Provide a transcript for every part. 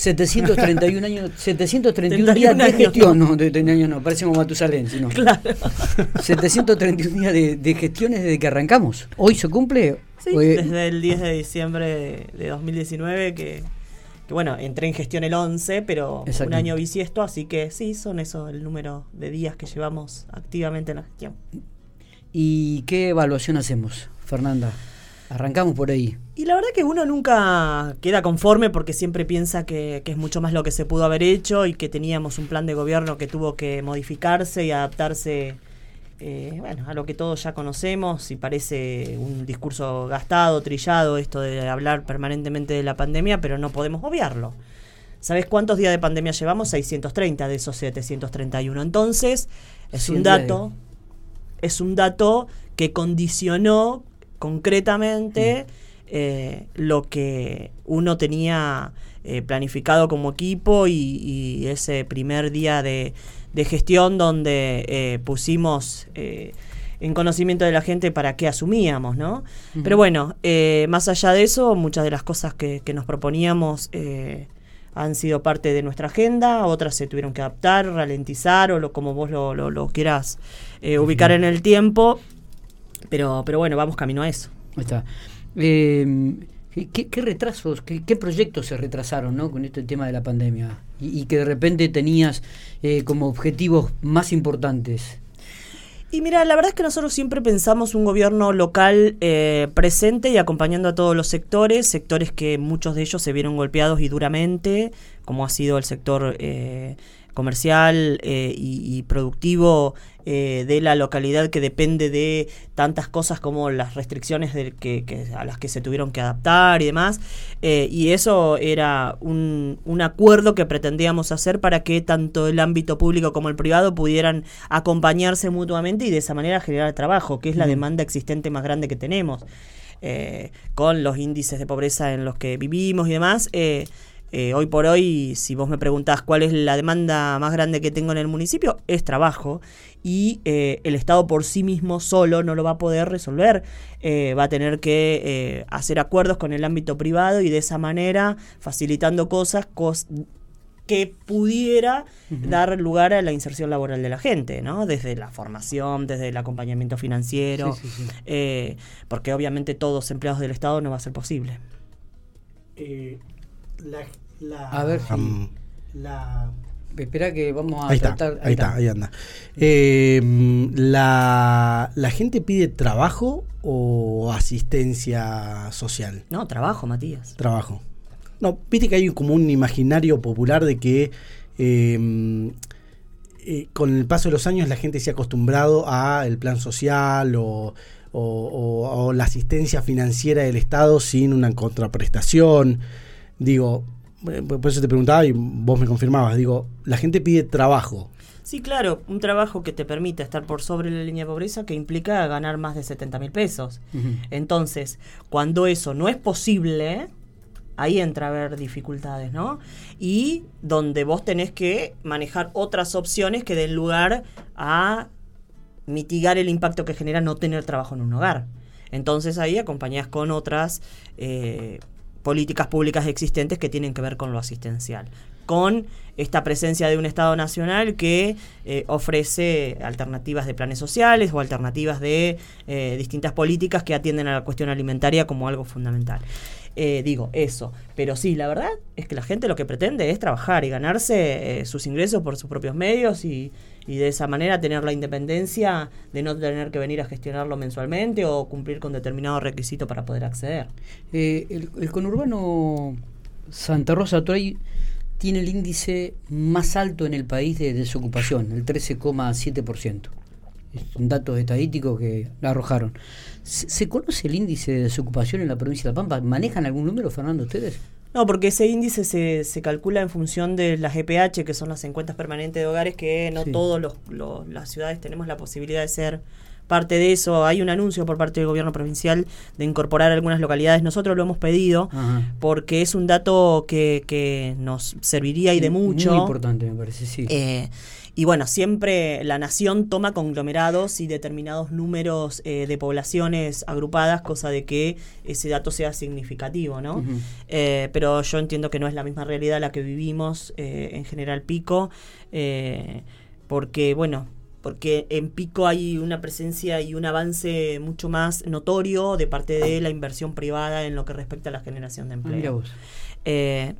731 años, 731 días de gestión, no, de, de años no, parece como Matusalén, sino. Claro. 731 días de, de gestiones desde que arrancamos. ¿Hoy se cumple? Sí, desde el 10 de diciembre de 2019 que, que, bueno, entré en gestión el 11, pero un año bisiesto, así que sí, son eso el número de días que llevamos activamente en la gestión. ¿Y qué evaluación hacemos, Fernanda? Arrancamos por ahí. Y la verdad que uno nunca queda conforme porque siempre piensa que, es mucho más lo que se pudo haber hecho y que teníamos un plan de gobierno que tuvo que modificarse y adaptarse eh, bueno, a lo que todos ya conocemos y parece un discurso gastado, trillado, esto de hablar permanentemente de la pandemia, pero no podemos obviarlo. ¿Sabes cuántos días de pandemia llevamos? 630 de esos 731. Entonces, es un dato, es un dato que condicionó concretamente eh, lo que uno tenía eh, planificado como equipo y, ese primer día de, gestión donde eh, pusimos en conocimiento de la gente para qué asumíamos, ¿no? Pero bueno, más allá de eso, muchas de las cosas que, nos proponíamos han sido parte de nuestra agenda, otras se tuvieron que adaptar, ralentizar o lo, como vos lo, lo quieras ubicar en el tiempo. Pero, pero bueno, vamos camino a eso. está. Eh, ¿qué, retrasos, qué, proyectos se retrasaron ¿no? con este tema de la pandemia? Y, que de repente tenías eh, como objetivos más importantes. Y mira, la verdad es que nosotros siempre pensamos un gobierno local eh, presente y acompañando a todos los sectores, sectores que muchos de ellos se vieron golpeados y duramente, como ha sido el sector comercial y, productivo eh, de la localidad que depende de tantas cosas como las restricciones de que, a las que se tuvieron que adaptar y demás. Eh, y eso era un, un, acuerdo que pretendíamos hacer para que tanto el ámbito público como el privado pudieran acompañarse mutuamente y de esa manera generar trabajo, que es la demanda existente más grande que tenemos. Eh, con los índices de pobreza en los que vivimos y demás, eh, hoy por hoy, si vos me preguntás cuál es la demanda más grande que tengo en el municipio, es trabajo. Y eh, el Estado por sí mismo solo no lo va a poder resolver. Eh, va a tener que hacer acuerdos con el ámbito privado y de esa manera facilitando cosas que pudiera dar lugar a la inserción laboral de la gente, ¿no? Desde la formación, desde el acompañamiento financiero, porque obviamente todos empleados del Estado no va a ser posible la, a ver si la espera que vamos a ahí Está, ahí, está, ahí anda. Eh, la, ¿La gente pide trabajo o asistencia social? No, trabajo, Matías. Trabajo. No, viste que hay como un imaginario popular de que em, eh, con el paso de los años la gente se ha acostumbrado a el plan social o, o la asistencia financiera del Estado sin una contraprestación. Digo, eh, por eso te preguntaba y vos me confirmabas, digo, la gente pide trabajo. Sí, claro, un trabajo que te permita estar por sobre la línea de pobreza que implica ganar más de 70 mil pesos. Entonces, cuando eso no es posible, ahí entra a haber dificultades, ¿no? Y donde vos tenés que manejar otras opciones que den lugar a mitigar el impacto que genera no tener trabajo en un hogar. Entonces ahí acompañás con otras eh, políticas públicas existentes que tienen que ver con lo asistencial, con esta presencia de un Estado nacional que eh, ofrece alternativas de planes sociales o alternativas de eh, distintas políticas que atienden a la cuestión alimentaria como algo fundamental. Eh, digo, eso. Pero sí, la verdad es que la gente lo que pretende es trabajar y ganarse sus ingresos por sus propios medios y, y de esa manera tener la independencia de no tener que venir a gestionarlo mensualmente o cumplir con determinado requisito para poder acceder. El, conurbano Santa Rosa Troy tiene el índice más alto en el país de desocupación, el 13,7%. Es un dato estadístico que arrojaron. ¿Se, conoce el índice de desocupación en la provincia de La Pampa? ¿Manejan algún número, Fernando, ustedes? No, porque ese índice se, se calcula en función de las EPH, que son las encuestas permanentes de hogares, que no todas las ciudades tenemos la posibilidad de ser parte de eso. Hay un anuncio por parte del gobierno provincial de incorporar algunas localidades. Nosotros lo hemos pedido porque es un dato que, que nos serviría y de mucho. Muy importante, me parece, sí. Eh, y bueno, siempre la nación toma conglomerados y determinados números eh, de poblaciones agrupadas, cosa de que ese dato sea significativo, ¿no? Eh, pero yo entiendo que no es la misma realidad la que vivimos eh, en General Pico, porque, bueno, porque en Pico hay una presencia y un avance mucho más notorio de parte de la inversión privada en lo que respecta a la generación de empleo.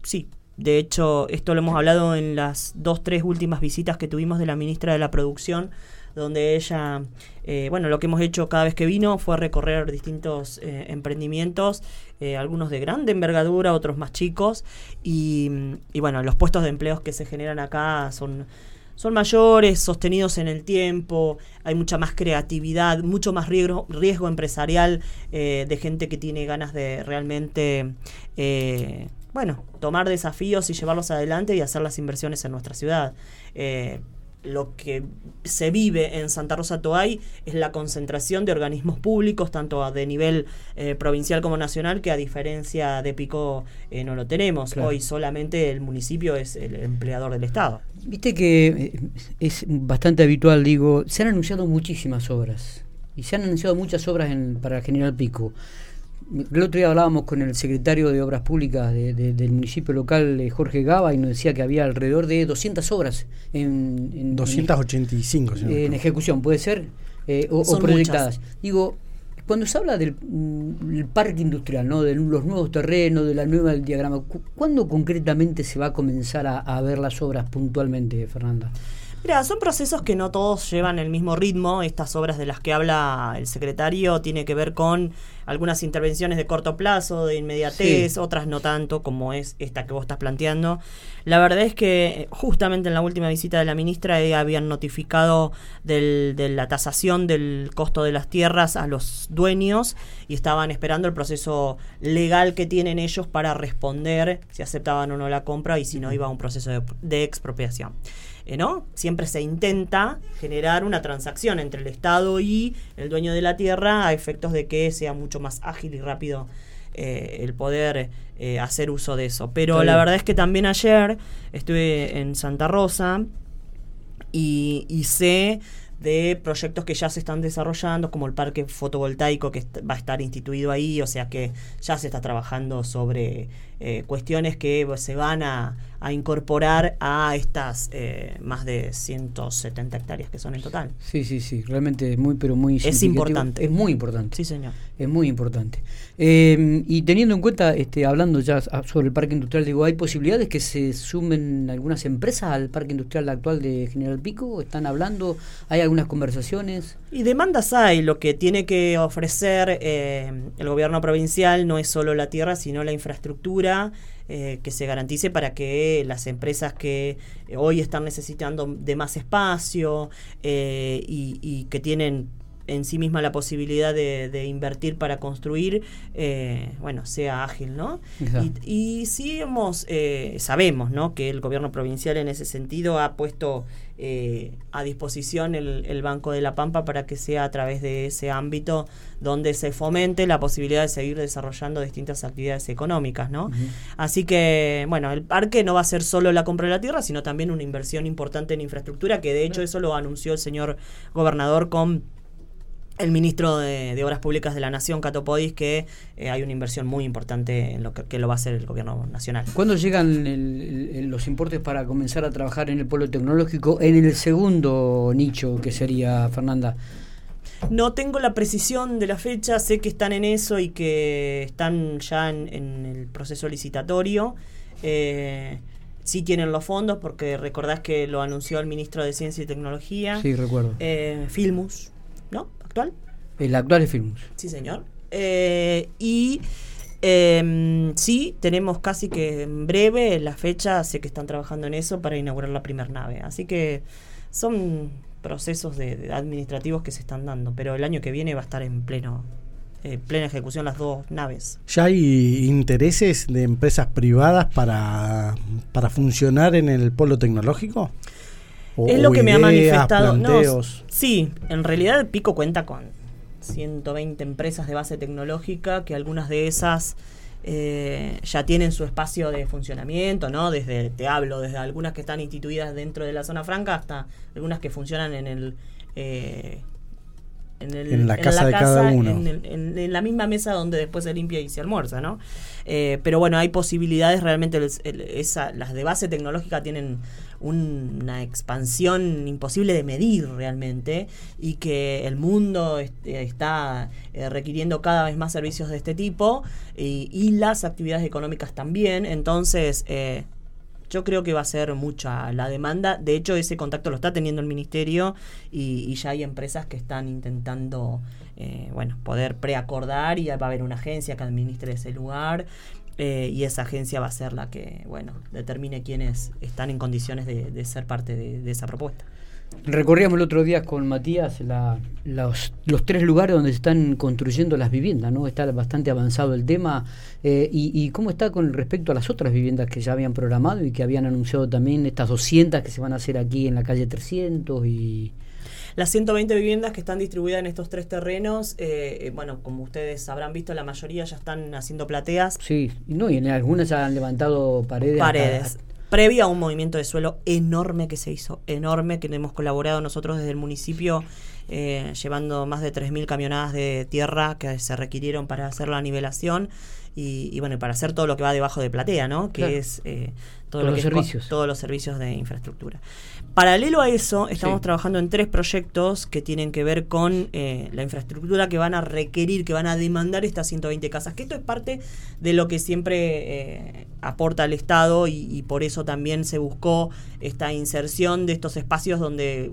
sí, de hecho, esto lo hemos hablado en las dos, tres últimas visitas que tuvimos de la ministra de la Producción, donde ella, eh, bueno, lo que hemos hecho cada vez que vino fue recorrer distintos eh, emprendimientos, eh, algunos de grande envergadura, otros más chicos, y, bueno, los puestos de empleos que se generan acá son son mayores, sostenidos en el tiempo, hay mucha más creatividad, mucho más riesgo, empresarial de gente que tiene ganas de realmente bueno, tomar desafíos y llevarlos adelante y hacer las inversiones en nuestra ciudad. Eh, lo que se vive en Santa Rosa Toay es la concentración de organismos públicos, tanto de nivel eh, provincial como nacional, que a diferencia de Pico eh, no lo tenemos. Hoy solamente el municipio es el empleador del Estado. Viste que es bastante habitual, digo, se han anunciado muchísimas obras y se han anunciado muchas obras en, para General Pico. El otro día hablábamos con el secretario de Obras Públicas del municipio local, eh, Jorge Gaba, y nos decía que había alrededor de 200 obras en... 285, en, ejecución, ¿puede ser? Eh, o, proyectadas. Digo, cuando se habla del mm, parque industrial, ¿no? de los nuevos terrenos, de la nueva del diagrama, ¿cuándo concretamente se va a comenzar a ver las obras puntualmente, Fernanda? Mira, son procesos que no todos llevan el mismo ritmo. Estas obras de las que habla el secretario tiene que ver con algunas intervenciones de corto plazo, de inmediatez, otras no tanto, como es esta que vos estás planteando. La verdad es que eh, justamente en la última visita de la ministra eh, habían notificado del, de la tasación del costo de las tierras a los dueños y estaban esperando el proceso legal que tienen ellos para responder si aceptaban o no la compra y si no iba a un proceso de expropiación. Eh, ¿no? Siempre se intenta generar una transacción entre el Estado y el dueño de la tierra a efectos de que sea mucho más ágil y rápido eh, el poder eh, hacer uso de eso. Pero la verdad es que también ayer estuve en Santa Rosa y, y sé de proyectos que ya se están desarrollando, como el parque fotovoltaico que va a estar instituido ahí, o sea que ya se está trabajando sobre eh, cuestiones que se van a, incorporar a estas eh, más de 170 hectáreas que son en total. Sí, sí, sí, realmente muy, pero muy Es importante. Es muy importante. Sí, señor. Es muy importante. Em, y teniendo en cuenta, este, hablando ya sobre el parque industrial, digo, ¿hay posibilidades que se sumen algunas empresas al parque industrial actual de General Pico? ¿Están hablando? ¿Hay algunas conversaciones? Y demandas hay. Lo que tiene que ofrecer eh, el gobierno provincial no es solo la tierra, sino la infraestructura eh, que se garantice para que las empresas que hoy están necesitando de más espacio eh, y, que tienen en sí misma la posibilidad de, invertir para construir, eh, bueno, sea ágil, ¿no? Y, y, sí hemos, eh, sabemos, ¿no? Que el gobierno provincial en ese sentido ha puesto eh, a disposición el, Banco de la Pampa para que sea a través de ese ámbito donde se fomente la posibilidad de seguir desarrollando distintas actividades económicas, ¿no? Así que, bueno, el parque no va a ser solo la compra de la tierra, sino también una inversión importante en infraestructura, que de hecho eso lo anunció el señor gobernador con el ministro de, Obras Públicas de la Nación, Cato Podis, que eh, hay una inversión muy importante en lo que, lo va a hacer el gobierno nacional. ¿Cuándo llegan los importes para comenzar a trabajar en el polo tecnológico en el segundo nicho que sería, Fernanda? No tengo la precisión de la fecha, sé que están en eso y que están ya en, el proceso licitatorio. Eh, sí tienen los fondos porque recordás que lo anunció el ministro de Ciencia y Tecnología. Sí, recuerdo. Eh, Filmus. Actual. El actual es Filmus. Sí, señor. Eh, y eh, sí, tenemos casi que en breve la fecha, sé que están trabajando en eso para inaugurar la primera nave. Así que son procesos de, administrativos que se están dando, pero el año que viene va a estar en pleno eh, plena ejecución las dos naves. ¿Ya hay intereses de empresas privadas para, para funcionar en el polo tecnológico? O- es lo que me ha manifestado. No, sí, en realidad Pico cuenta con 120 empresas de base tecnológica, que algunas de esas eh, ya tienen su espacio de funcionamiento, ¿no? Desde, te hablo, desde algunas que están instituidas dentro de la zona franca hasta algunas que funcionan en el... eh, en, el- En la casa de cada uno. En, el- en- en la misma mesa donde después se limpia y se almuerza, ¿no? Eh, pero bueno, hay posibilidades realmente, el- esa- las de base tecnológica tienen un- una expansión imposible de medir realmente y que el mundo est- está eh, requiriendo cada vez más servicios de este tipo y, y las actividades económicas también. Entonces, eh, yo creo que va a ser mucha la demanda. De hecho, ese contacto lo está teniendo el ministerio y, ya hay empresas que están intentando, eh, bueno, poder preacordar y va a haber una agencia que administre ese lugar. eh, y esa agencia va a ser la que, bueno, determine quiénes están en condiciones de, ser parte de esa propuesta. Recorríamos el otro día con Matías la- los, los tres lugares donde se están construyendo las viviendas, ¿no? Está bastante avanzado el tema. eh, y, y cómo está con respecto a las otras viviendas que ya habían programado y que habían anunciado también estas 200 que se van a hacer aquí en la calle 300 y... Las 120 viviendas que están distribuidas en estos tres terrenos, eh, eh, bueno, como ustedes habrán visto, la mayoría ya están haciendo plateas, Sí, no, y en algunas ya han levantado paredes. hasta- Previo a un movimiento de suelo enorme que se hizo, enorme, que hemos colaborado nosotros desde el municipio, eh, llevando más de 3.000 camionadas de tierra que se requirieron para hacer la nivelación y, y bueno, y para hacer todo lo que va debajo de platea, ¿no? Que Claro. es eh, todo Todos lo los es servicios. todos los servicios de infraestructura. Paralelo a eso, estamos Sí. trabajando en tres proyectos que tienen que ver con eh, la infraestructura que van a requerir, que van a demandar estas 120 casas. Que esto es parte de lo que siempre eh, aporta el Estado y, y por eso también se buscó esta inserción de estos espacios donde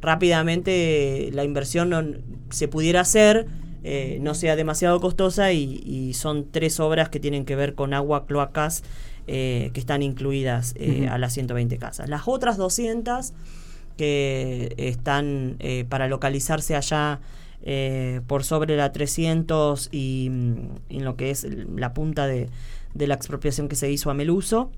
rápidamente la inversión no- se pudiera hacer. Eh, no sea demasiado costosa y, y son tres obras que tienen que ver con agua, cloacas, eh, que están incluidas eh, a las 120 casas. Las otras 200 que están para localizarse allá por sobre la 300 y mm, en lo que es la punta de, de la expropiación que se hizo a Meluso.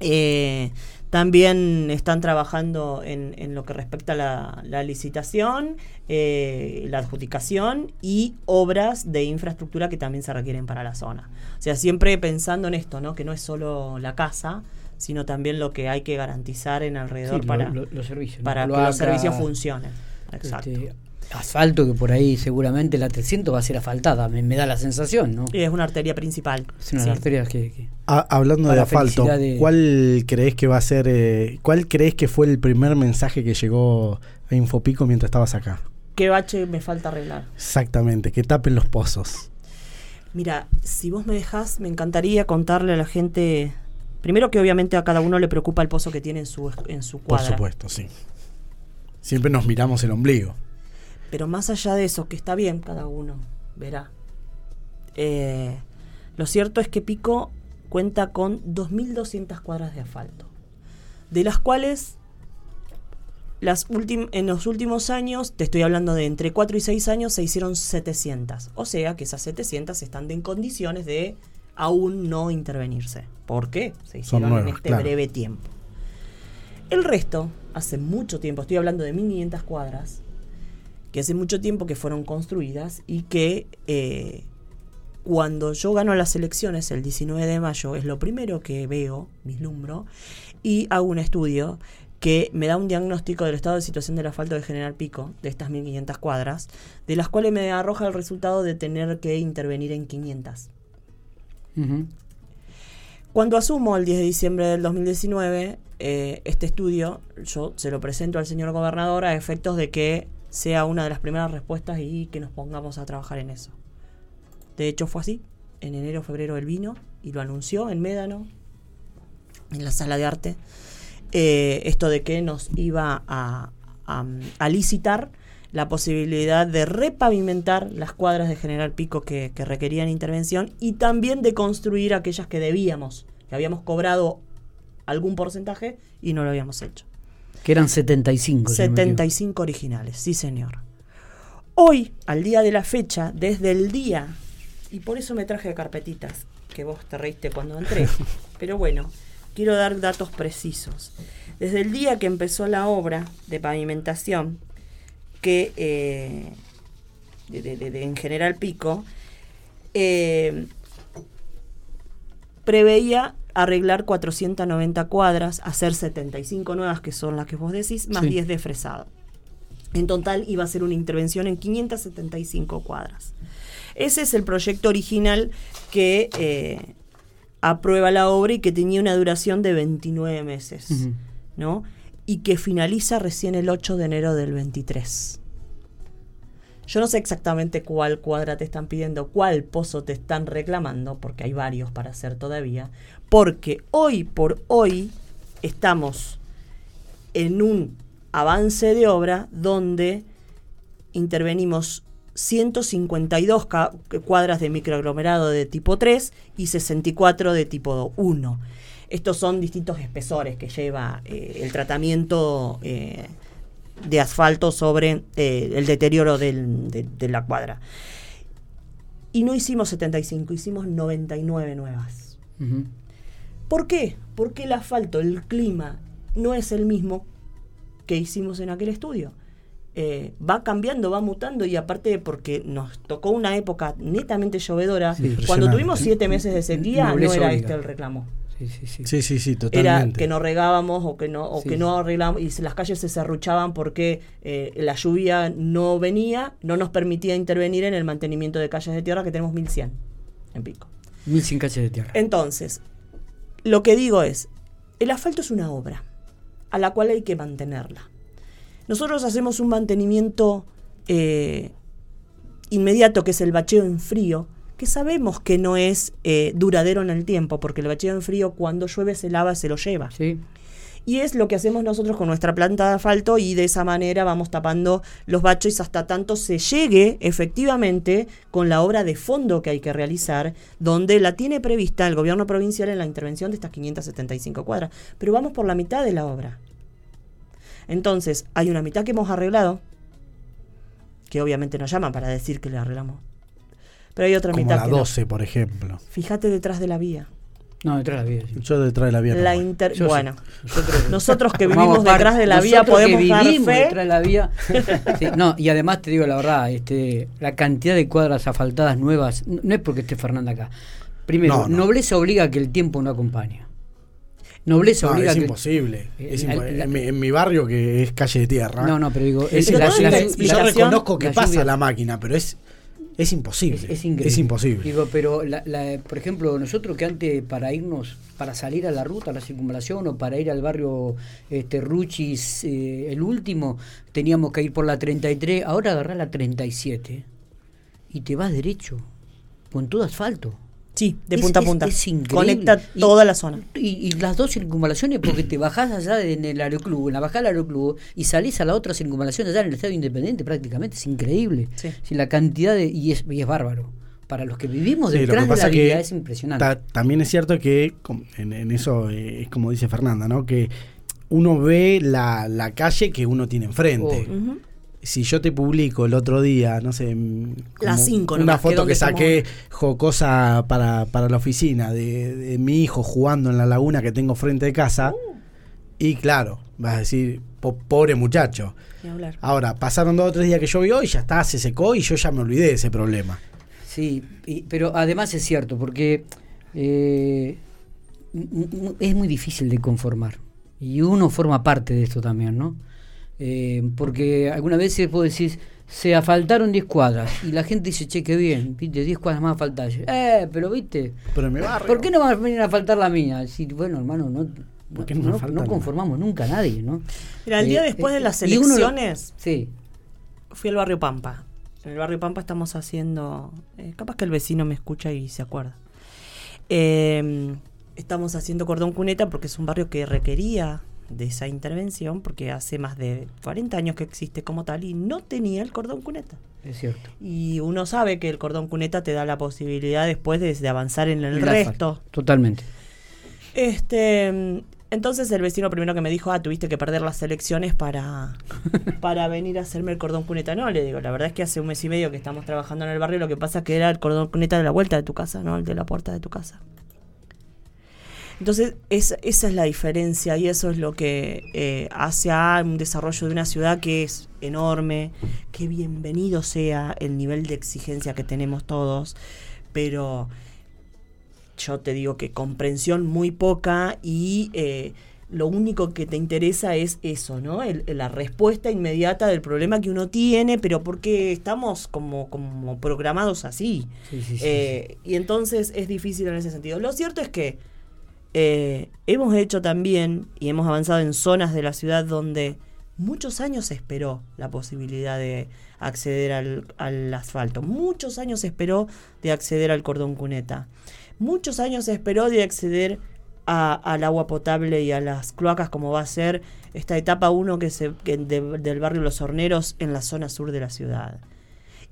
Eh, también están trabajando en, en lo que respecta a la, la licitación, eh, la adjudicación y obras de infraestructura que también se requieren para la zona. O sea, siempre pensando en esto, ¿no? que no es solo la casa, sino también lo que hay que garantizar en alrededor para, lo- los servicios. ¿no? para que los servicios funcionen. Exacto. este, asfalto, que por ahí seguramente la 300 va a ser asfaltada, me, me da la sensación, ¿no? Y es una arteria principal. Es una sí. arterias que- que, Ah, hablando de asfalto, de- ¿cuál crees que va a ser, eh, cuál crees que fue el primer mensaje que llegó a Infopico mientras estabas acá? ¿Qué bache me falta arreglar? Exactamente, que tapen los pozos. Mira, si vos me dejás, me encantaría contarle a la gente. Primero que obviamente a cada uno le preocupa el pozo que tiene en su, en su Por cuadra. supuesto, sí. Siempre nos miramos el ombligo. Pero más allá de eso, que está bien cada uno, verá. Eh, lo cierto es que Pico cuenta con 2.200 cuadras de asfalto, de las cuales las en los últimos años, te estoy hablando de entre 4 y 6 años, se hicieron 700. O sea que esas 700 están en condiciones de aún no intervenirse. ¿Por qué? Se hicieron en este claro. breve tiempo. El resto, hace mucho tiempo, estoy hablando de 1500 cuadras, que hace mucho tiempo que fueron construidas y que eh, cuando yo gano las elecciones el 19 de mayo es lo primero que veo, vislumbro, y hago un estudio que me da un diagnóstico del estado de situación del asfalto de General Pico, de estas 1500 cuadras, de las cuales me arroja el resultado de tener que intervenir en 500. Ujú. Cuando asumo el 10 de diciembre del 2019, eh, este estudio yo se lo presento al señor gobernador a efectos de que sea una de las primeras respuestas y que nos pongamos a trabajar en eso. De hecho fue así. En enero, febrero él vino y lo anunció en Médano, en la sala de arte, eh, esto de que nos iba a, licitar la posibilidad de repavimentar las cuadras de General Pico que, que requerían intervención y también de construir aquellas que debíamos, que habíamos cobrado algún porcentaje y no lo habíamos hecho. Que eran 75. si no me equivoco. 75 originales, sí señor. Hoy, al día de la fecha, desde el día, y por eso me traje carpetitas, que vos te reíste cuando entré, pero bueno, quiero dar datos precisos. Desde el día que empezó la obra de pavimentación, que eh, de, de- de- de- en General Pico, eh, preveía arreglar 490 cuadras, hacer 75 nuevas, que son las que vos decís, más Sí. 10 de fresado. En total iba a ser una intervención en 575 cuadras. Ese es el proyecto original que eh, aprueba la obra y que tenía una duración de 29 meses. ¿no? Y que finaliza recién el 8 de enero del 23. Yo no sé exactamente cuál cuadra te están pidiendo, cuál pozo te están reclamando, porque hay varios para hacer todavía, porque hoy por hoy estamos en un avance de obra donde intervenimos 152 ca- cuadras de microaglomerado de tipo 3 y 64 de tipo 1. Estos son distintos espesores que lleva eh, el tratamiento eh, de asfalto sobre eh, el deterioro del- de, de la cuadra. Y no hicimos 75, hicimos 99 nuevas. Ujú. ¿Por qué? Porque el asfalto, el clima, no es el mismo que hicimos en aquel estudio. Eh, va cambiando, va mutando y aparte porque nos tocó una época netamente llovedora, Sí, cuando tuvimos siete meses de sequía no era obliga. este el reclamo. Sí, sí, sí. Sí, sí, sí, Era totalmente. que no regábamos o que no, o que no arreglamos y las calles se serruchaban porque eh, la lluvia no venía, no nos permitía intervenir en el mantenimiento de calles de tierra que tenemos 1100 en pico. 1100 calles de tierra. Entonces, lo que digo es, el asfalto es una obra a la cual hay que mantenerla. Nosotros hacemos un mantenimiento eh, inmediato, que es el bacheo en frío, que sabemos que no es eh, duradero en el tiempo, porque el bacheo en frío cuando llueve se lava, se lo lleva. Sí. Y es lo que hacemos nosotros con nuestra planta de asfalto y de esa manera vamos tapando los baches hasta tanto se llegue efectivamente con la obra de fondo que hay que realizar, donde la tiene prevista el gobierno provincial en la intervención de estas 575 cuadras. Pero vamos por la mitad de la obra. Entonces, hay una mitad que hemos arreglado, que obviamente nos llaman para decir que le arreglamos. Pero hay otra Como mitad la que no. 12, por ejemplo. Fíjate detrás de la vía. No, detrás de la vía. sí. Yo detrás de la vía. no La inter- Yo bueno, Nosotros, nosotros que vivimos detrás de la vía nosotros que podemos dar fe. detrás de la vía. Sí, no, y además te digo la verdad, este, la cantidad de cuadras asfaltadas nuevas, no, no es porque esté Fernanda acá. Primero, No, no. nobleza obliga a que el tiempo no acompaña. Nobleza No, obliga es a que imposible. Eh, Es la- impo- la- en, mi, en mi barrio, que es calle de tierra. No, no, pero digo, es es Pero la- todo imposible. la la- yo reconozco que la pasa lluvia- la máquina, pero es, es imposible. Es, es increíble. imposible. Digo, pero, la, la- por ejemplo, nosotros que antes para irnos, para salir a la ruta, a la circunvalación o para ir al barrio este, Ruchis, eh, el último, teníamos que ir por la 33, ahora agarrás la 37 y te vas derecho, con todo asfalto. Sí, de Es- punta a es- punta. es increíble. Conecta Y- toda la zona. Y, y las dos circunvalaciones, porque te bajás allá en el aeroclub, en la bajada del aeroclub, y salís a la otra circunvalación allá en el Estado Independiente, prácticamente. Es increíble. Sí. La cantidad de. Y es, y es bárbaro. Para los que vivimos Sí, lo detrás que de la que vía es impresionante. Ta- también es cierto que en, en eso eh, es como dice Fernanda, ¿no? Que uno ve la, la calle que uno tiene enfrente. Ujú. Si yo te publico el otro día, no sé, mm, Las cinco una nomás, foto que saqué jocosa para, para la oficina de, de mi hijo jugando en la laguna que tengo frente de casa, Uh. y claro, vas a decir, "Po- pobre muchacho. Ahora, pasaron dos o tres días que llovió y ya está, se secó y yo ya me olvidé de ese problema. Sí, y- pero además es cierto, porque eh, es muy difícil de conformar. Y uno forma parte de esto también, ¿no? Eh, porque algunas veces vos decís, se asfaltaron 10 cuadras, y la gente dice, che, qué bien, viste, 10 cuadras más asfaltadas. Eh, pero viste, Pero en mi barrio. ¿por qué no va a venir a faltar la mía? Bueno, hermano, no, ¿Por qué no, conformamos nunca a nadie, ¿no? Mira, el día Eh, después de eh, las uno lo- elecciones, Sí, fui al barrio Pampa. En el barrio Pampa estamos haciendo. eh, capaz que el vecino me escucha y se acuerda. Eh, estamos haciendo cordón cuneta porque es un barrio que requería de esa intervención porque hace más de 40 años que existe como tal y no tenía el cordón cuneta. es cierto. Y uno sabe que el cordón cuneta te da la posibilidad después de, de avanzar en el, El resto. Totalmente. Este, entonces el vecino primero que me dijo, ah, tuviste que perder las elecciones para, para venir a hacerme el cordón cuneta. No, le digo, la verdad es que hace un mes y medio que estamos trabajando en el barrio, lo que pasa que era el cordón cuneta de la vuelta de tu casa, no el de la puerta de tu casa. Entonces, esa es la diferencia y eso es lo que eh, hace a un desarrollo de una ciudad que es enorme, que bienvenido sea el nivel de exigencia que tenemos todos, pero yo te digo que comprensión muy poca y eh, lo único que te interesa es eso, ¿no? la respuesta inmediata del problema que uno tiene, pero porque estamos como, como programados así. Eh, y entonces es difícil en ese sentido. Lo cierto es que eh, hemos hecho también y hemos avanzado en zonas de la ciudad donde muchos años se esperó la posibilidad de acceder al, al asfalto. Muchos años se esperó de acceder al cordón cuneta muchos años se esperó de acceder al agua potable y a las cloacas como va a ser esta etapa 1 que se, del barrio Los Horneros en la zona sur de la ciudad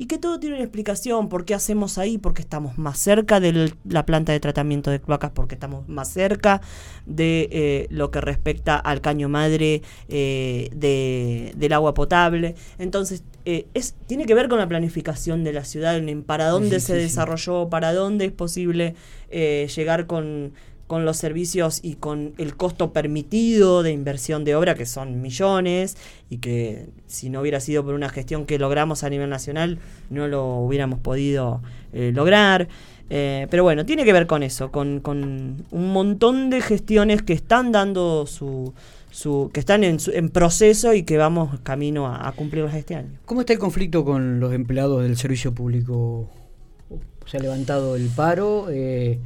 y que todo tiene una explicación, por qué hacemos ahí, porque estamos más cerca de la planta de tratamiento de cloacas, porque estamos más cerca de eh, lo que respecta al caño madre eh, del agua potable. Entonces, eh, es, tiene que ver con la planificación de la ciudad, en para dónde se desarrolló, para dónde es posible llegar con con los servicios y con el costo permitido de inversión de obra, que son millones, y que si no hubiera sido por una gestión que logramos a nivel nacional, no lo hubiéramos podido eh, lograr. Eh, pero bueno, tiene que ver con eso, con, con, un montón de gestiones que están dando su, su que están en, en proceso y que vamos camino a, a, cumplirlas este año. ¿Cómo está el conflicto con los empleados del servicio público? ¿Se ha levantado el paro? Eh,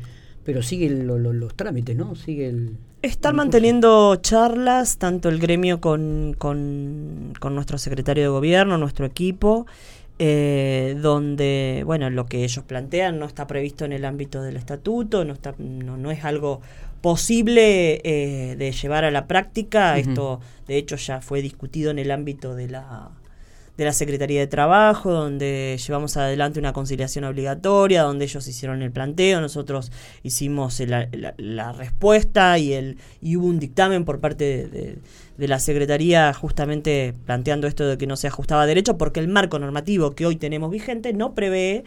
pero sigue los trámites, ¿no? Sigue el... Están manteniendo charlas, tanto el gremio con, con, nuestro secretario de gobierno, nuestro equipo, eh, donde, bueno, lo que ellos plantean no está previsto en el ámbito del estatuto, no, está, no, es algo posible eh, de llevar a la práctica. Esto, de hecho, ya fue discutido en el ámbito de la de la Secretaría de Trabajo, donde llevamos adelante una conciliación obligatoria, donde ellos hicieron el planteo, nosotros hicimos la, respuesta y, el, y hubo un dictamen por parte de, la Secretaría justamente planteando esto de que no se ajustaba derecho, porque el marco normativo que hoy tenemos vigente no prevé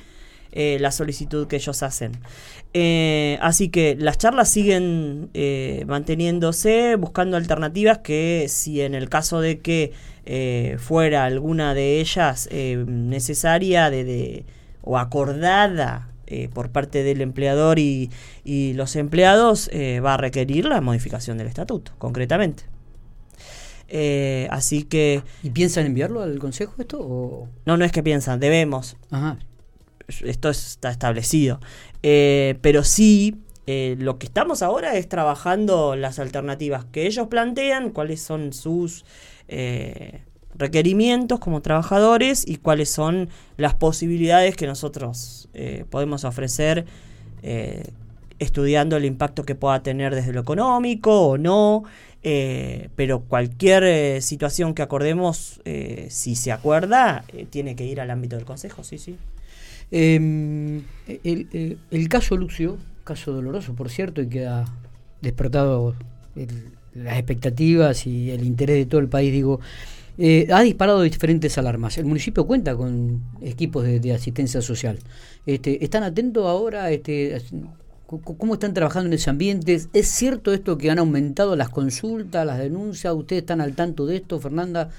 eh, la solicitud que ellos hacen. Eh, así que las charlas siguen eh, manteniéndose, buscando alternativas que si en el caso de que eh, fuera alguna de ellas eh, necesaria de, o acordada eh, por parte del empleador y, los empleados, va a requerir la modificación del estatuto, concretamente. así que... ¿Y piensan enviarlo al Consejo esto? O? No, no es que piensan, debemos. Esto está establecido. pero sí, lo que estamos ahora es trabajando las alternativas que ellos plantean, cuáles son sus eh, requerimientos como trabajadores y cuáles son las posibilidades que nosotros eh, podemos ofrecer eh, estudiando el impacto que pueda tener desde lo económico o no, pero cualquier situación que acordemos, si se acuerda, tiene que ir al ámbito del Consejo, sí, sí. Em, el, caso Lucio, caso doloroso por cierto, y que ha despertado el, las expectativas y el interés de todo el país, digo, eh, ha disparado diferentes alarmas. El municipio cuenta con equipos de, asistencia social. Este, ¿Están atentos ahora? Este, ¿Cómo están trabajando en ese ambiente? ¿Es cierto esto que han aumentado las consultas, las denuncias? ¿Ustedes están al tanto de esto, Fernanda?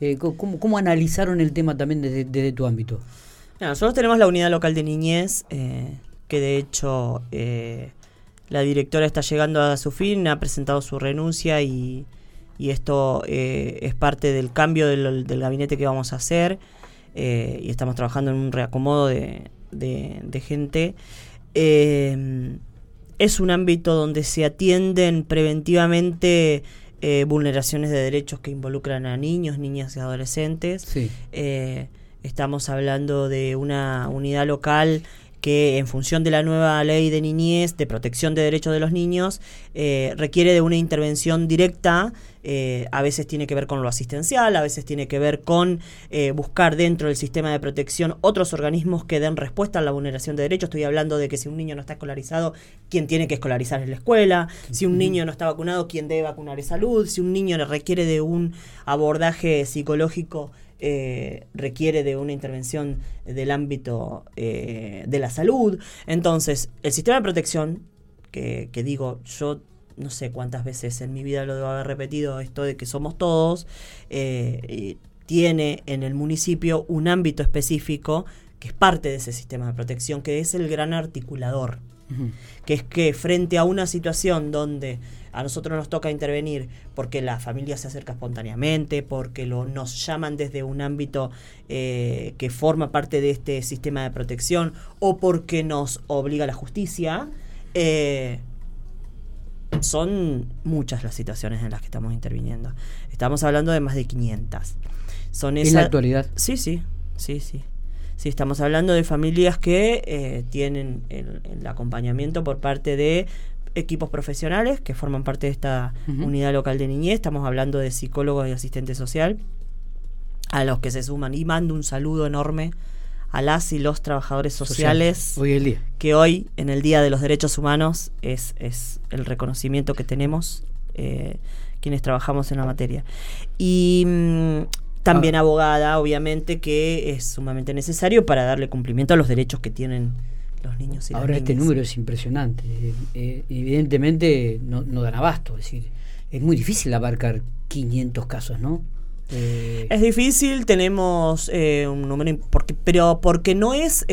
Eh, ¿cómo, analizaron el tema también desde, tu ámbito? nosotros tenemos la unidad local de niñez, eh, que de hecho la directora está llegando a su fin, ha presentado su renuncia y, esto eh, es parte del cambio del, gabinete que vamos a hacer eh, y estamos trabajando en un reacomodo de, gente. Eh, es un ámbito donde se atienden preventivamente vulneraciones de derechos que involucran a niños, niñas y adolescentes. estamos hablando de una unidad local que en función de la nueva ley de niñez, de protección de derechos de los niños, eh, requiere de una intervención directa. Eh, a veces tiene que ver con lo asistencial, a veces tiene que ver con eh, buscar dentro del sistema de protección otros organismos que den respuesta a la vulneración de derechos. Estoy hablando de que si un niño no está escolarizado, ¿quién tiene que escolarizar en la escuela? Si un niño no está vacunado, ¿quién debe vacunar en salud? Si un niño requiere de un abordaje psicológico, eh, requiere de una intervención del ámbito eh, de la salud. Entonces, el sistema de protección, que, digo, yo no sé cuántas veces en mi vida lo debo haber repetido, esto de que somos todos, eh, tiene en el municipio un ámbito específico que es parte de ese sistema de protección, que es el gran articulador, que es que frente a una situación donde a nosotros nos toca intervenir porque la familia se acerca espontáneamente, porque lo, nos llaman desde un ámbito eh, que forma parte de este sistema de protección o porque nos obliga la justicia, eh, son muchas las situaciones en las que estamos interviniendo. Estamos hablando de más de 500. Son ¿En la actualidad? Sí, sí, sí, sí. Sí, estamos hablando de familias que eh, tienen el, acompañamiento por parte de equipos profesionales que forman parte de esta unidad local de niñez. Estamos hablando de psicólogos y asistentes social, a los que se suman. Y mando un saludo enorme a las y los trabajadores sociales hoy el día. que hoy en el Día de los Derechos Humanos es, es el reconocimiento que tenemos eh, quienes trabajamos en la materia. Y mm, también ah. abogada, obviamente, que es sumamente necesario para darle cumplimiento a los derechos que tienen los niños y Ahora este número es impresionante. Eh, eh, evidentemente no, no dan abasto, es decir, es muy difícil abarcar 500 casos, ¿no? Eh, es difícil, tenemos un número, porque, pero porque no es...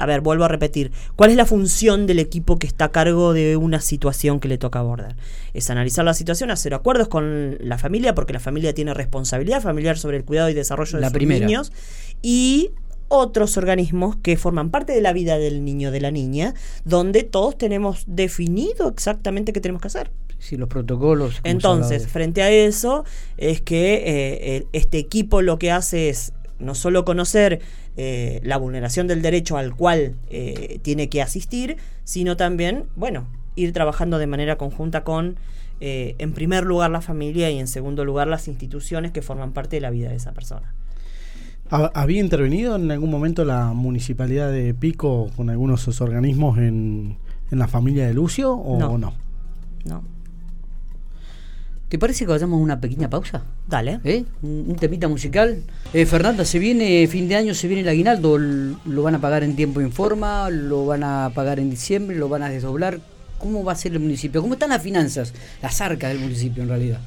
a ver, vuelvo a repetir, ¿cuál es la función del equipo que está a cargo de una situación que le toca abordar? Es analizar la situación, hacer acuerdos con la familia, porque la familia tiene responsabilidad familiar sobre el cuidado y desarrollo de sus niños, y otros organismos que forman parte de la vida del niño de la niña, donde todos tenemos definido exactamente qué tenemos que hacer. Sí, los protocolos. Entonces, frente a eso, es que eh, este equipo lo que hace es no solo conocer eh, la vulneración del derecho al cual eh, tiene que asistir, sino también, bueno, ir trabajando de manera conjunta con, en primer lugar, la familia y en segundo lugar, las instituciones que forman parte de la vida de esa persona. ¿Había intervenido en algún momento la municipalidad de Pico con algunos de sus organismos en, la familia de Lucio o no? No. ¿Te parece que vayamos a una pequeña pausa? Dale. ¿Eh? Un, temita musical. Eh, Fernanda, se viene fin de año, se viene el aguinaldo. ¿Lo van a pagar en tiempo y forma? ¿Lo van a pagar en diciembre? ¿Lo van a desdoblar? ¿Cómo va a ser el municipio? ¿Cómo están las finanzas? Las arcas del municipio en realidad.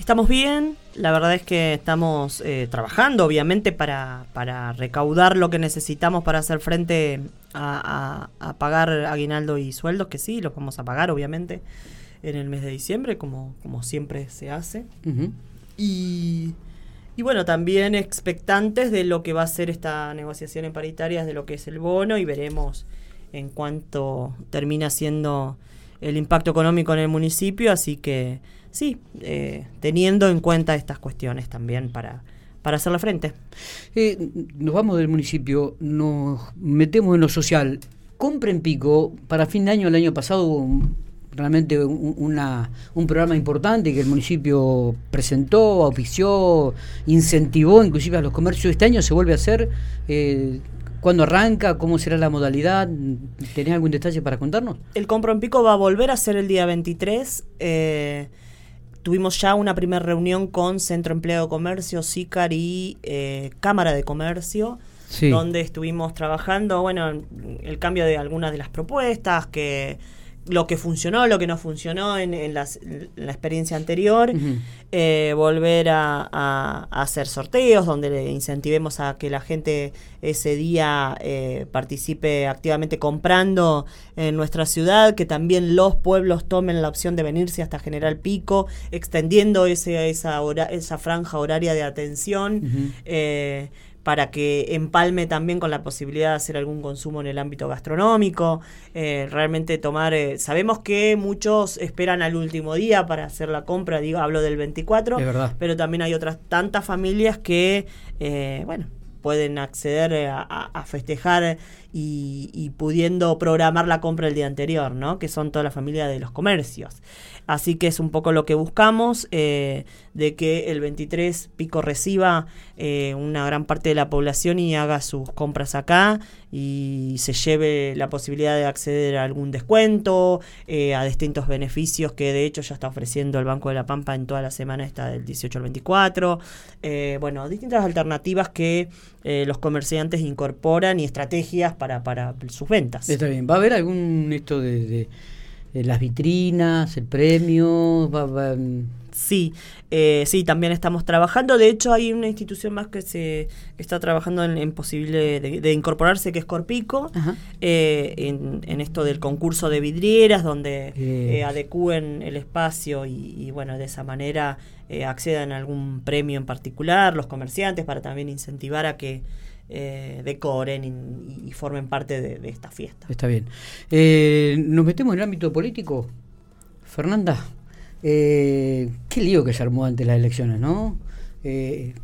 Estamos bien, la verdad es que estamos eh, trabajando obviamente para, para, recaudar lo que necesitamos para hacer frente a, pagar aguinaldo y sueldos, que sí, los vamos a pagar obviamente en el mes de diciembre, como, como siempre se hace. y, y, bueno, también expectantes de lo que va a ser esta negociación en paritarias, de lo que es el bono, y veremos en cuánto termina siendo el impacto económico en el municipio, así que sí, eh, teniendo en cuenta estas cuestiones también para, para hacerle frente. Eh, nos vamos del municipio, nos metemos en lo social. Compren Pico, para fin de año, el año pasado, realmente un, una, un programa importante que el municipio presentó, auspició, incentivó inclusive a los comercios. Este año se vuelve a hacer. Eh, ¿Cuándo arranca? ¿Cómo será la modalidad? ¿Tenés algún detalle para contarnos? El Compro en Pico va a volver a ser el día 23. Eh, tuvimos ya una primera reunión con Centro Empleo de Comercio, SICAR y eh, Cámara de Comercio, donde estuvimos trabajando, bueno, el cambio de algunas de las propuestas que lo que funcionó, lo que no funcionó en, la experiencia anterior, eh, volver a, hacer sorteos donde le incentivemos a que la gente ese día eh, participe activamente comprando en nuestra ciudad, que también los pueblos tomen la opción de venirse hasta General Pico, extendiendo ese, esa, esa franja horaria de atención para que empalme también con la posibilidad de hacer algún consumo en el ámbito gastronómico, eh, realmente tomar, eh, sabemos que muchos esperan al último día para hacer la compra, digo, hablo del 24, pero también hay otras tantas familias que, eh, bueno, pueden acceder a, festejar y, y, pudiendo programar la compra el día anterior, ¿no? Que son toda la familia de los comercios. Así que es un poco lo que buscamos, eh, de que el 23 Pico reciba eh, una gran parte de la población y haga sus compras acá y se lleve la posibilidad de acceder a algún descuento, eh, a distintos beneficios que de hecho ya está ofreciendo el Banco de la Pampa en toda la semana esta del 18 al 24. bueno, distintas alternativas que los comerciantes incorporan y estrategias para, para sus ventas. Está bien, ¿va a haber algún esto de las vitrinas, el premio. Sí, eh, sí, también estamos trabajando. De hecho, hay una institución más que se está trabajando en, posible de, incorporarse, que es Corpico, eh, en, esto del concurso de vidrieras, donde eh, adecúen el espacio y, bueno, de esa manera accedan a algún premio en particular, los comerciantes, para también incentivar a que decoren y, formen parte de, esta fiesta. Está bien. ¿Nos metemos en el ámbito político? Fernanda. Eh, qué lío que se armó ante las elecciones, ¿no? Eh,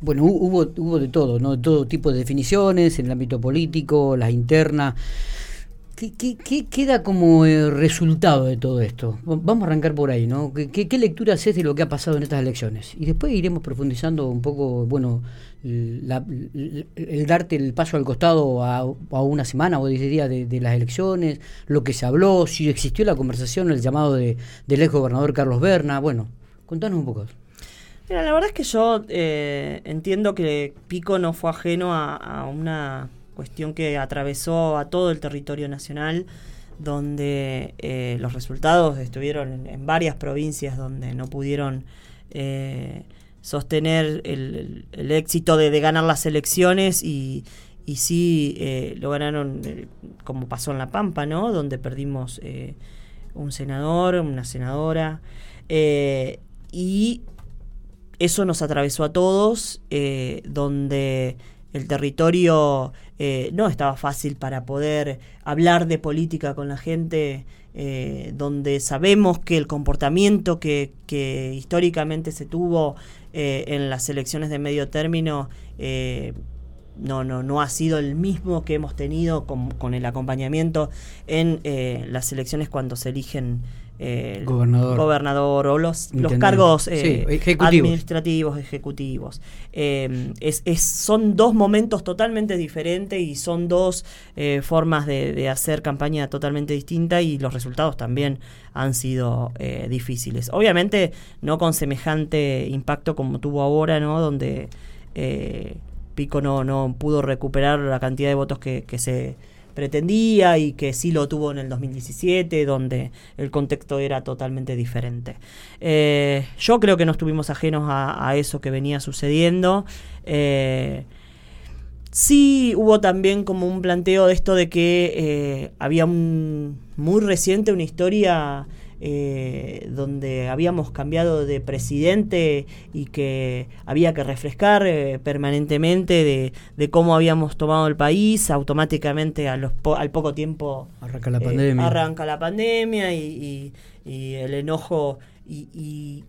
bueno, hubo, hubo de todo, ¿no? De todo tipo de definiciones en el ámbito político, las internas. ¿Qué, queda como eh, resultado de todo esto? Vamos a arrancar por ahí, ¿no? ¿Qué, lectura haces de lo que ha pasado en estas elecciones? Y después iremos profundizando un poco, bueno, el, darte el paso al costado a, una semana o diez días de, las elecciones, lo que se habló, si existió la conversación, el llamado de, del ex gobernador Carlos Berna. Bueno, contanos un poco. Mira, la verdad es que yo eh, entiendo que Pico no fue ajeno a una cuestión que atravesó a todo el territorio nacional, donde eh, los resultados estuvieron en, varias provincias donde no pudieron eh, sostener el, éxito de, ganar las elecciones y, sí eh, lo ganaron como pasó en La Pampa, ¿no? Donde perdimos un senador, una senadora, y eso nos atravesó a todos, donde el territorio eh, no estaba fácil para poder hablar de política con la gente, eh, donde sabemos que el comportamiento que, históricamente se tuvo eh, en las elecciones de medio término no, no, no ha sido el mismo que hemos tenido con, con el acompañamiento en las elecciones cuando se eligen eh, gobernador. gobernador o los, los cargos eh, administrativos, ejecutivos. Eh, es, son dos momentos totalmente diferentes y son dos formas de, hacer campaña totalmente distinta y los resultados también han sido difíciles. Obviamente no con semejante impacto como tuvo ahora, ¿no? Donde Pico no, no pudo recuperar la cantidad de votos que, que se pretendía y que sí lo tuvo en el 2017, donde el contexto era totalmente diferente. Eh, yo creo que no estuvimos ajenos a, eso que venía sucediendo. Eh, sí hubo también como un planteo de esto de que eh, había un, muy reciente una historia eh, donde habíamos cambiado de presidente y que había que refrescar eh, permanentemente de, cómo habíamos tomado el país, automáticamente a los al poco tiempo arranca la pandemia, arranca la pandemia y, el enojo y,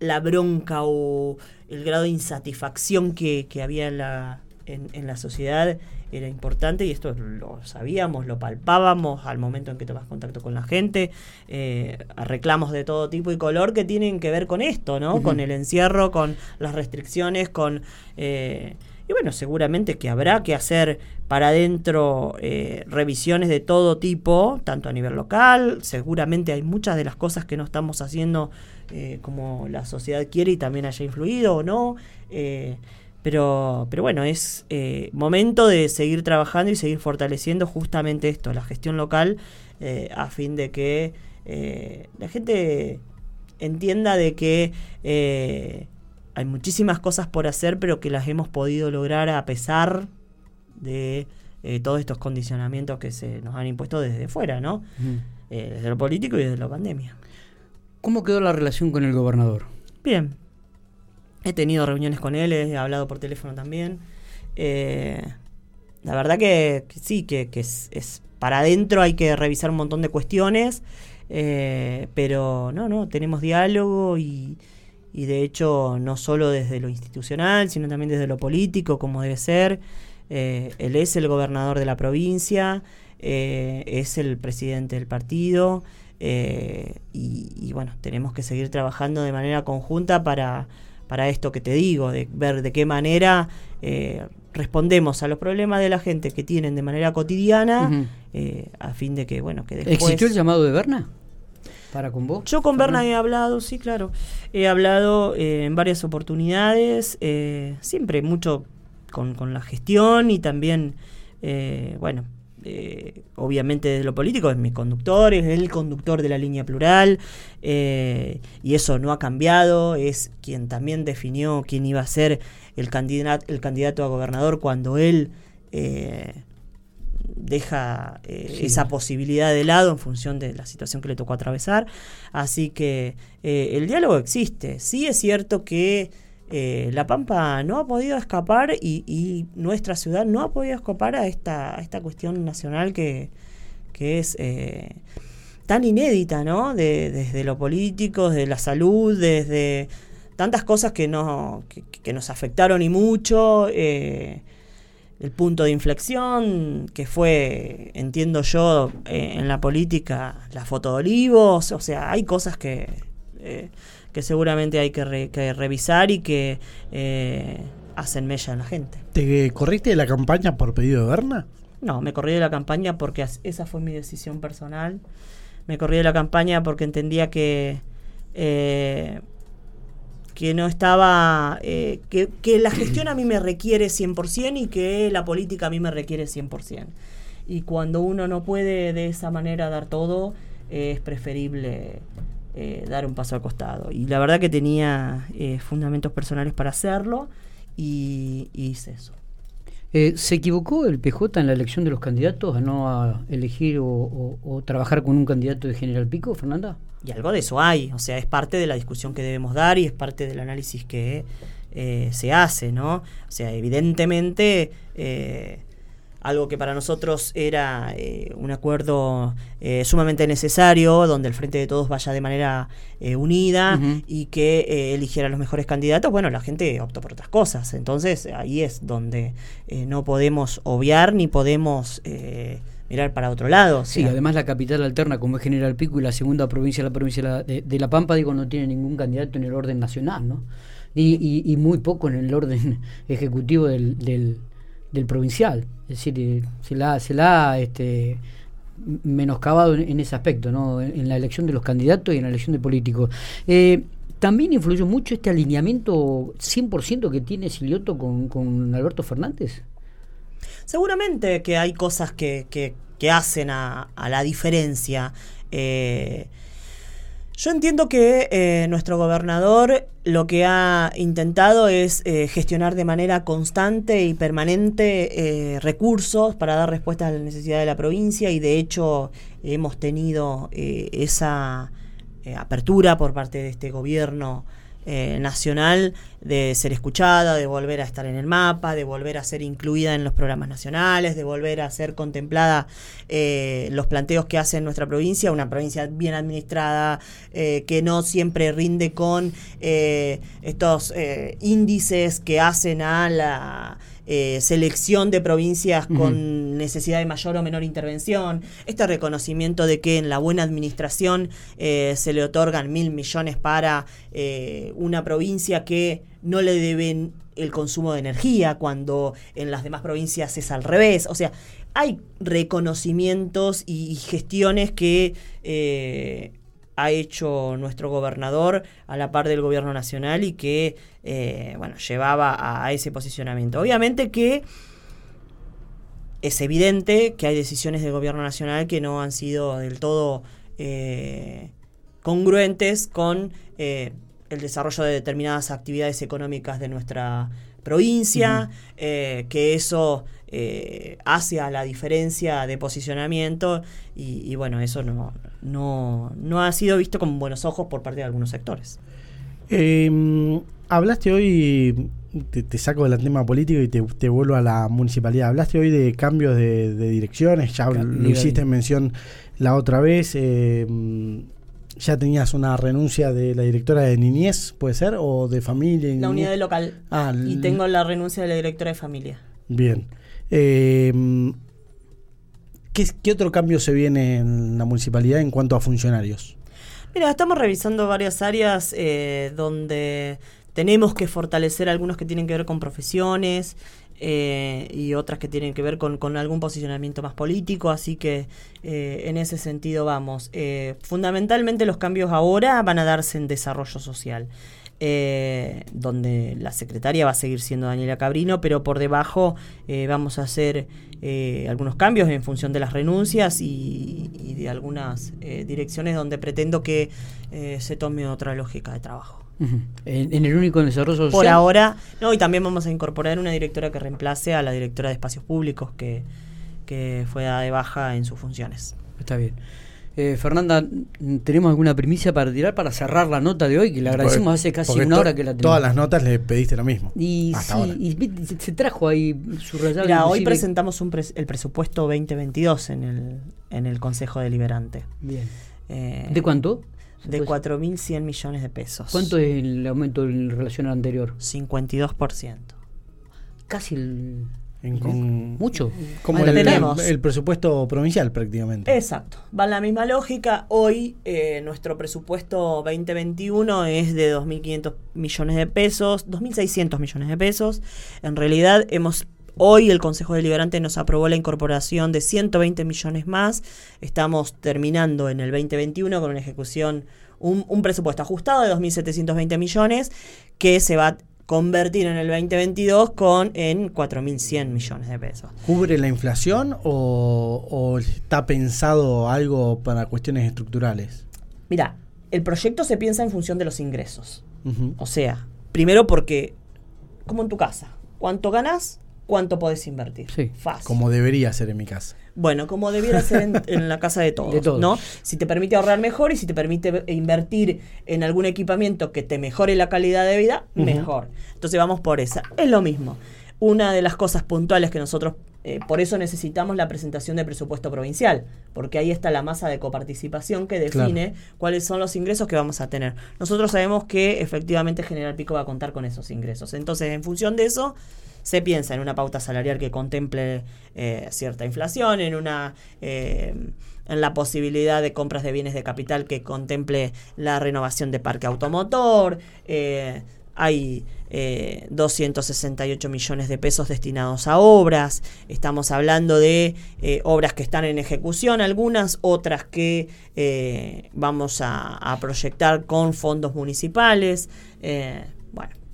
la bronca o el grado de insatisfacción que, había en la, en la sociedad era importante y esto lo sabíamos, lo palpábamos al momento en que tomas contacto con la gente, eh, reclamos de todo tipo y color que tienen que ver con esto, ¿no? Con el encierro, con las restricciones, con... Eh, y bueno, seguramente que habrá que hacer para adentro eh, revisiones de todo tipo, tanto a nivel local, seguramente hay muchas de las cosas que no estamos haciendo como la sociedad quiere y también haya influido o no. Pero, pero bueno, es eh, momento de seguir trabajando y seguir fortaleciendo justamente esto, la gestión local, eh, a fin de que eh, la gente entienda de que hay muchísimas cosas por hacer, pero que las hemos podido lograr a pesar de todos estos condicionamientos que se nos han impuesto desde fuera, ¿no? desde lo político y desde la pandemia. ¿Cómo quedó la relación con el gobernador? Bien, He tenido reuniones con él, he hablado por teléfono también. Eh, la verdad que, sí, que, es, para adentro hay que revisar un montón de cuestiones, eh, pero no, no, tenemos diálogo y, y, de hecho no solo desde lo institucional, sino también desde lo político, como debe ser. Eh, él es el gobernador de la provincia, es el presidente del partido y bueno, tenemos que seguir trabajando de manera conjunta para para esto que te digo, de ver de qué manera eh, respondemos a los problemas de la gente que tienen de manera cotidiana, eh, a fin de que, bueno, que después... ¿Existió el llamado de Berna? ¿Para con vos? Yo con Berna he hablado, sí, claro. He hablado eh, en varias oportunidades, siempre mucho con, con, la gestión y también, bueno, eh, obviamente de lo político, es mi conductor, es el conductor de la línea plural, eh, y eso no ha cambiado, es quien también definió quién iba a ser el candidato, el candidato a gobernador cuando él eh, deja esa posibilidad de lado en función de la situación que le tocó atravesar. Así que el diálogo existe. Sí es cierto que eh, la Pampa no ha podido escapar y, nuestra ciudad no ha podido escapar a esta, esta cuestión nacional que, es eh, tan inédita, ¿no? desde lo político, desde la salud, desde tantas cosas que, no, que, nos afectaron y mucho. Eh, el punto de inflexión que fue, entiendo yo, en la política, la foto de olivos, o sea, hay cosas que que seguramente hay que, revisar y que eh, hacen mella en la gente. ¿Te corriste de la campaña por pedido de Berna? No, me corrí de la campaña porque esa fue mi decisión personal. Me corrí de la campaña porque entendía que eh, que no estaba, eh, que, que, la gestión a mí me requiere 100% y que la política a mí me requiere 100%. Y cuando uno no puede de esa manera dar todo, es preferible eh, dar un paso al costado. Y la verdad que tenía eh, fundamentos personales para hacerlo y, hice eso. Eh, ¿Se equivocó el PJ en la elección de los candidatos a no elegir o, trabajar con un candidato de General Pico, Fernanda? Y algo de eso hay, o sea, es parte de la discusión que debemos dar y es parte del análisis que se hace, ¿no? O sea, evidentemente algo que para nosotros era eh, un acuerdo eh, sumamente necesario, donde el Frente de Todos vaya de manera eh, unida y que eligiera los mejores candidatos, bueno, la gente optó por otras cosas. Entonces ahí es donde no podemos obviar ni podemos mirar para otro lado. Sí, además la capital alterna como es General Pico y la segunda provincia, la provincia de, La Pampa, digo, no tiene ningún candidato en el orden nacional, ¿no? Y, muy poco en el orden ejecutivo del del provincial. Es decir, eh, se la, se la este, menoscabado en, ese aspecto, ¿no? En, la elección de los candidatos y en la elección de políticos. Eh, también influyó mucho este alineamiento 100% que tiene Silioto con, con, Alberto Fernández. Seguramente que hay cosas que, que, que hacen a, a, la diferencia. Eh, yo entiendo que eh, nuestro gobernador lo que ha intentado es eh, gestionar de manera constante y permanente eh, recursos para dar respuesta a las necesidades de la provincia y de hecho hemos tenido esa apertura por parte de este gobierno eh, nacional de ser escuchada, de volver a estar en el mapa, de volver a ser incluida en los programas nacionales, de volver a ser contemplada eh, los planteos que hace nuestra provincia, una provincia bien administrada, eh, que no siempre rinde con estos índices que hacen a la eh, selección de provincias con necesidad de mayor o menor intervención, este reconocimiento de que en la buena administración eh, se le otorgan mil millones para eh, una provincia que no le deben el consumo de energía, cuando en las demás provincias es al revés. O sea, hay reconocimientos y gestiones que ha hecho nuestro gobernador a la par del gobierno nacional y que, eh, bueno, llevaba a, ese posicionamiento. Obviamente que es evidente que hay decisiones del gobierno nacional que no han sido del todo eh, congruentes con eh, el desarrollo de determinadas actividades económicas de nuestra provincia, que eso eh, hacia la diferencia de posicionamiento y, bueno, eso no, no, no, ha sido visto con buenos ojos por parte de algunos sectores. Em, hablaste hoy, te, saco del tema político y te, vuelvo a la municipalidad, hablaste hoy de cambios de, direcciones, ya lo hiciste en mención la otra vez. Em, ya tenías una renuncia de la directora de niñez, ¿puede ser? ¿O de familia? la unidad de local. Ah, y tengo la renuncia de la directora de familia. Bien. Eh, ¿qué, otro cambio se viene en la municipalidad en cuanto a funcionarios? Mira, estamos revisando varias áreas eh, donde tenemos que fortalecer algunos que tienen que ver con profesiones. Eh, y otras que tienen que ver con, algún posicionamiento más político, así que eh, en ese sentido vamos. Eh, fundamentalmente los cambios ahora van a darse en desarrollo social. donde la secretaria va a seguir siendo Daniela Cabrino, pero por debajo vamos a hacer algunos cambios en función de las renuncias y, y de algunas direcciones donde pretendo que se tome otra lógica de trabajo en, el único desarrollo social. Por ahora, no, y también vamos a incorporar una directora que reemplace a la directora de espacios públicos que, que fue dada de baja en sus funciones. Está bien. Eh, Fernanda, ¿tenemos alguna primicia para tirar para cerrar la nota de hoy? Que le agradecemos hace casi una hora que la tenemos. Todas las notas le pediste lo mismo. Y sí, y se trajo ahí su Mira, hoy presentamos un el presupuesto 2022 en el, en el Consejo Deliberante. Bien. Eh, ¿De cuánto? De 4.100 millones de pesos. ¿Cuánto es el aumento en relación al anterior? 52%. Casi el... mucho. Como el, el, presupuesto provincial prácticamente. Exacto. Va en la misma lógica. Hoy eh, nuestro presupuesto 2021 es de 2.500 millones de pesos, 2.600 millones de pesos. En realidad hemos Hoy el Consejo Deliberante nos aprobó la incorporación de 120 millones más. Estamos terminando en el 2021 con una ejecución, un, presupuesto ajustado de 2.720 millones que se va a convertir en el 2022 con en 4.100 millones de pesos. ¿Cubre la inflación o, está pensado algo para cuestiones estructurales? Mira, el proyecto se piensa en función de los ingresos. O sea, primero porque, como en tu casa, ¿cuánto ganas? Cuánto podés invertir. Sí. Fácil. Como debería ser en mi casa. Bueno, como debería ser en, la casa de todos, ¿no? Si te permite ahorrar mejor y si te permite invertir en algún equipamiento que te mejore la calidad de vida, mejor. Entonces vamos por esa. Es lo mismo. Una de las cosas puntuales que nosotros, eh, por eso necesitamos la presentación de presupuesto provincial, porque ahí está la masa de coparticipación que define cuáles son los ingresos que vamos a tener. Nosotros sabemos que efectivamente General Pico va a contar con esos ingresos. Entonces, en función de eso, se piensa en una pauta salarial que contemple eh, cierta inflación, en una eh, en la posibilidad de compras de bienes de capital que contemple la renovación de parque automotor. Eh, hay 268 millones de pesos destinados a obras. Estamos hablando de obras que están en ejecución, algunas, otras que vamos a, a, proyectar con fondos municipales.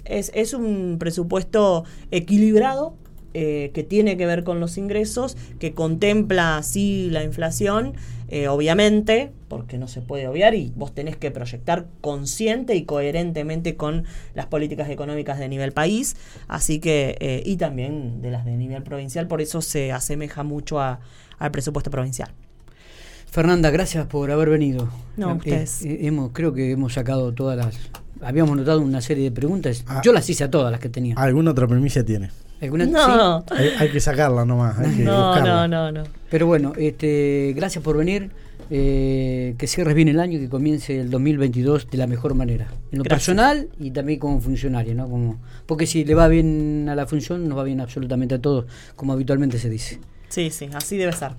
Bueno, es, un presupuesto equilibrado eh, que tiene que ver con los ingresos, que contempla sí la inflación, eh, obviamente, porque no se puede obviar y vos tenés que proyectar consciente y coherentemente con las políticas económicas de nivel país, así que, eh, y también de las de nivel provincial, por eso se asemeja mucho a, al presupuesto provincial. Fernanda, gracias por haber venido. No, ustedes. hemos, creo que hemos sacado todas las habíamos notado una serie de preguntas. Ah. Yo las hice a todas las que tenía. ¿Alguna otra premisa tiene? ¿Alguna? No. Hay, que sacarla nomás. no, no, no, no. Pero bueno, este, gracias por venir. Eh, que cierres bien el año y que comience el 2022 de la mejor manera. En lo personal y también como funcionario, ¿no? Como, porque si le va bien a la función, nos va bien absolutamente a todos, como habitualmente se dice. Sí, sí, así debe ser.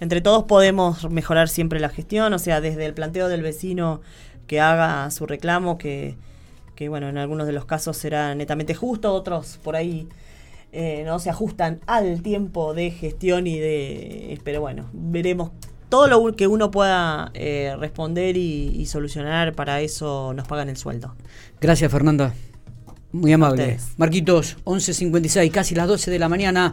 Entre todos podemos mejorar siempre la gestión, o sea, desde el planteo del vecino que haga su reclamo, que, que bueno, en algunos de los casos será netamente justo, otros por ahí eh, no se ajustan al tiempo de gestión y de... Pero bueno, veremos todo lo que uno pueda eh, responder y, solucionar, para eso nos pagan el sueldo. Gracias, Fernanda. Muy amable. Marquitos, 11.56, casi las 12 de la mañana.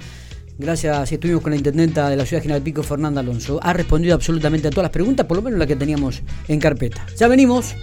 Gracias, estuvimos con la intendenta de la ciudad General Pico, Fernanda Alonso. Ha respondido absolutamente a todas las preguntas, por lo menos las que teníamos en carpeta. Ya venimos.